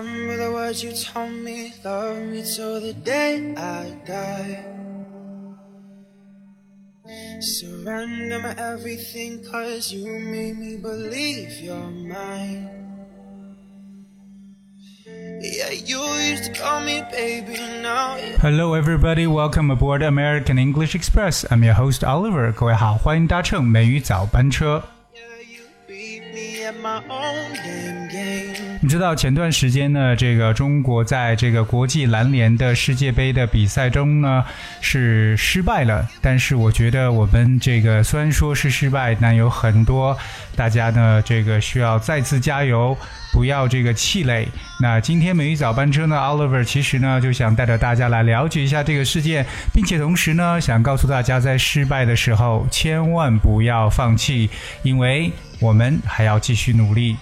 remember the words you told me, love me till the day I die. Surrender my everything, cause you made me believe you're mine. Yeah, you used to call me baby, now you Hello, everybody. Welcome aboard American English Express. I'm your host Oliver. 各位好，欢迎搭乘美语早班车。 你知道前段时间呢，这个中国在这个国际篮联的世界杯的比赛中呢是失败了，但是我觉得我们这个虽然说是失败，但有很多大家呢这个需要再次加油，不要这个气馁。那今天美语早班车呢，Oliver 其实呢就想带着大家来了解一下这个事件，并且同时呢想告诉大家，在失败的时候千万不要放弃，因为我们还要继续努力。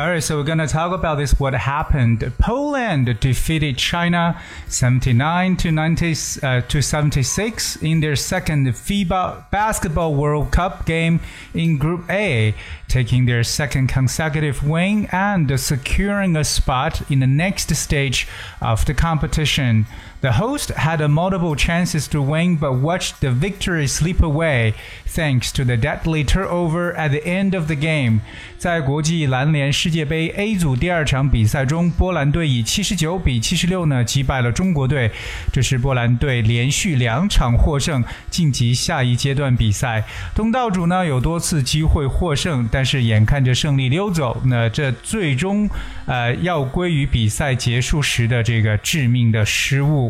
Alright, so we're gonna talk about this. What happened? Poland defeated China 79 to 90 uh, to 76 in their second FIBA Basketball World Cup game in Group A, taking their second consecutive win and securing a spot in the next stage of the competition. The host had a multiple chances to win but watched the victory slip away thanks to the deadly turnover at the end of the game. 在国际篮联世界杯 A 组第二场比赛中，波兰队以七十九比七十六呢击败了中国队，这是波兰队连续两场获胜，晋级下一阶段比赛。东道主呢有多次机会获胜，但是眼看着胜利溜走，那这最终呃要归于比赛结束时的这个致命的失误。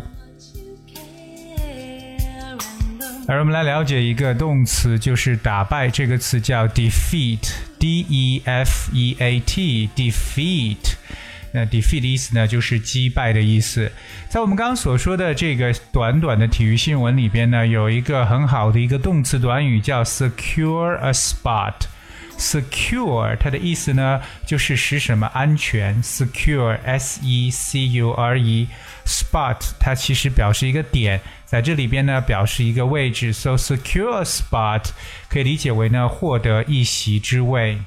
而我们来了解一个动词，就是打败这个词叫 defeat，d e f e a t，defeat。那 defeat 的意思呢，就是击败的意思。在我们刚刚所说的这个短短的体育新闻里边呢，有一个很好的一个动词短语叫 secure a spot。secure 它的意思呢，就是使什么安全，secure s e c u r e spot 它其实表示一个点，在这里边呢表示一个位置，so secure a spot 可以理解为呢获得一席之位。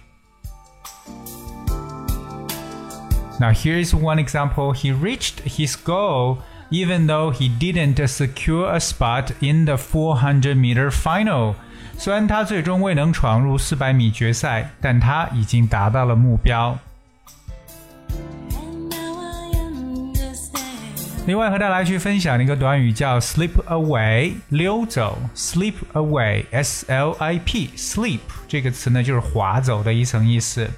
Now here's one example. He reached his goal even though he didn't secure a spot in the 400 meter final. 虽然他最终未能闯入400米决赛，但他已经达到了目标。另外和大家来去分享一个短语叫 slip away，溜走，slip away，s l i p，slip 这个词呢就是滑走的一层意思。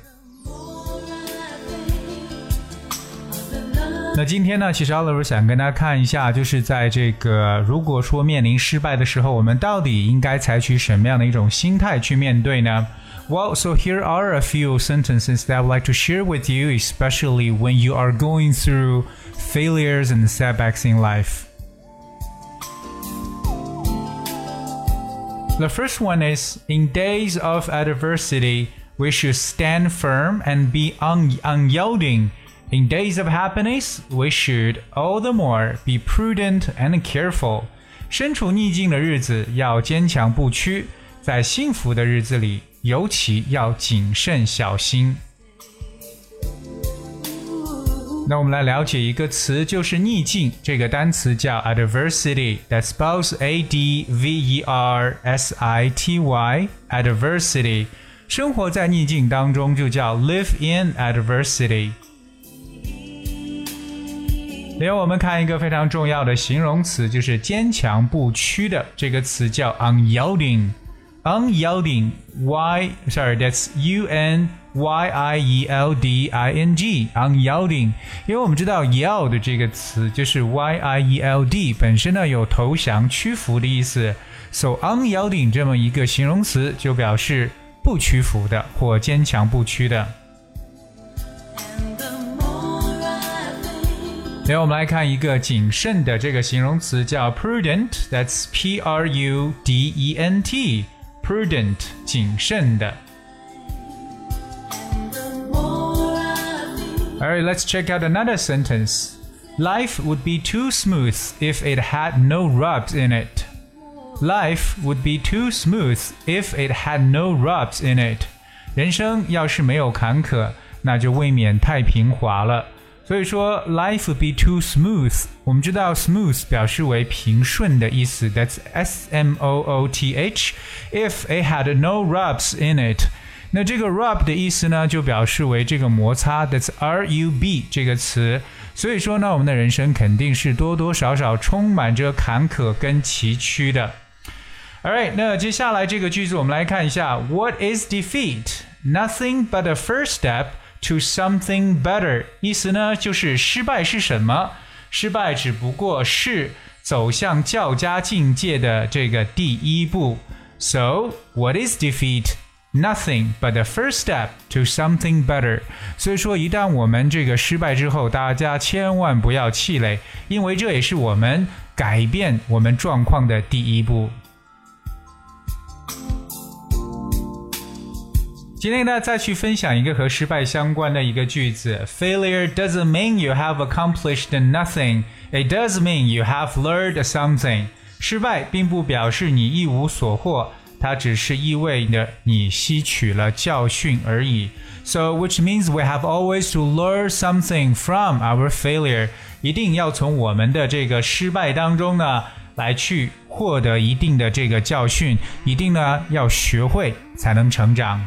那今天呢，其实 Oliver 想跟大家看一下，就是在这个如果说面临失败的时候，我们到底应该采取什么样的一种心态去面对呢？Well, so here are a few sentences that I would like to share with you, especially when you are going through failures and setbacks in life. The first one is In days of adversity, we should stand firm and be un- unyielding. In days of happiness, we should all the more be prudent and careful. 身处逆境的日子要坚强不屈，在幸福的日子里尤其要谨慎小心。那我们来了解一个词，就是逆境。这个单词叫 adversity，that spells a d v e r s i t y adversity。生活在逆境当中就叫 live in adversity。 另外，我们看一个非常重要的形容词，就是坚强不屈的这个词叫 unyielding。unyielding y sorry that's u n y i e l d i n g unyielding，因为我们知道 yield 这个词就是 y i e l d 本身呢有投降、屈服的意思，so unyielding 这么一个形容词就表示不屈服的或坚强不屈的。然后我们来看一个谨慎的这个形容词叫 prudent，that's p r u d e n t，prudent 谨慎的。 Alright, let's check out another sentence. Life would be too smooth if it had no rubs in it. Life would be too smooth if it had no rubs in it. 人生要是没有坎坷，那就未免太平滑了。 所以说，life would be too smooth。我们知道，smooth 表示为平顺的意思，that's S M O O T H。If it had no rubs in it，那这个 rub 的意思呢，就表示为这个摩擦，that's R U B 这个词。所以说呢，我们的人生肯定是多多少少充满着坎坷跟崎岖的。Alright，那接下来这个句子我们来看一下，What is defeat? Nothing but a first step. To something better，意思呢就是失败是什么？失败只不过是走向较佳境界的这个第一步。So what is defeat? Nothing but the first step to something better。所以说，一旦我们这个失败之后，大家千万不要气馁，因为这也是我们改变我们状况的第一步。今天呢，再去分享一个和失败相关的一个句子：Failure doesn't mean you have accomplished nothing. It does mean you have learned something. 失败并不表示你一无所获，它只是意味着你吸取了教训而已。So, which means we have always to learn something from our failure. 一定要从我们的这个失败当中呢，来去获得一定的这个教训，一定呢要学会才能成长。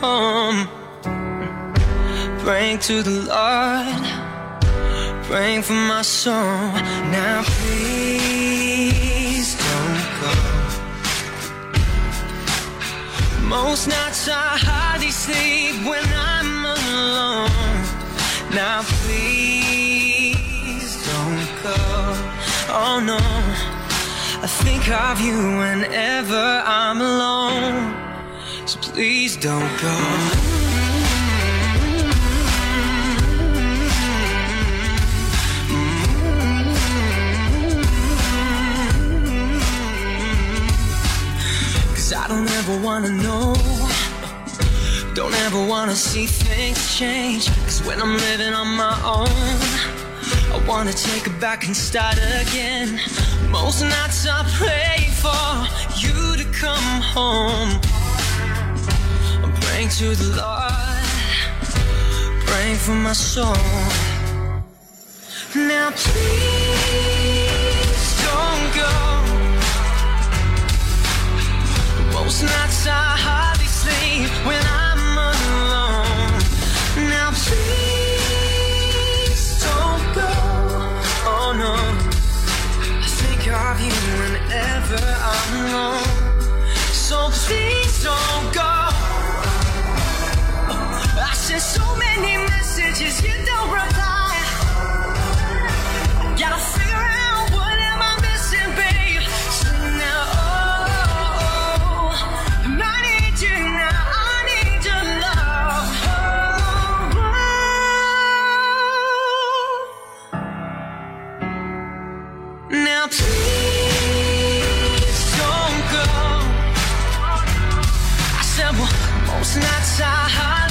home. Praying to the Lord, praying for my soul. Now please don't go. Most nights I hardly sleep when I'm alone. Now please don't go. Oh no. I think of you whenever I'm alone. Please don't go. Cause I don't ever wanna know. Don't ever wanna see things change. Cause when I'm living on my own, I wanna take it back and start again. Most nights I pray for you to come home. Praying to the Lord, praying for my soul. Now please don't go. Most nights I hardly sleep when Now please don't go. I said, well, most nights I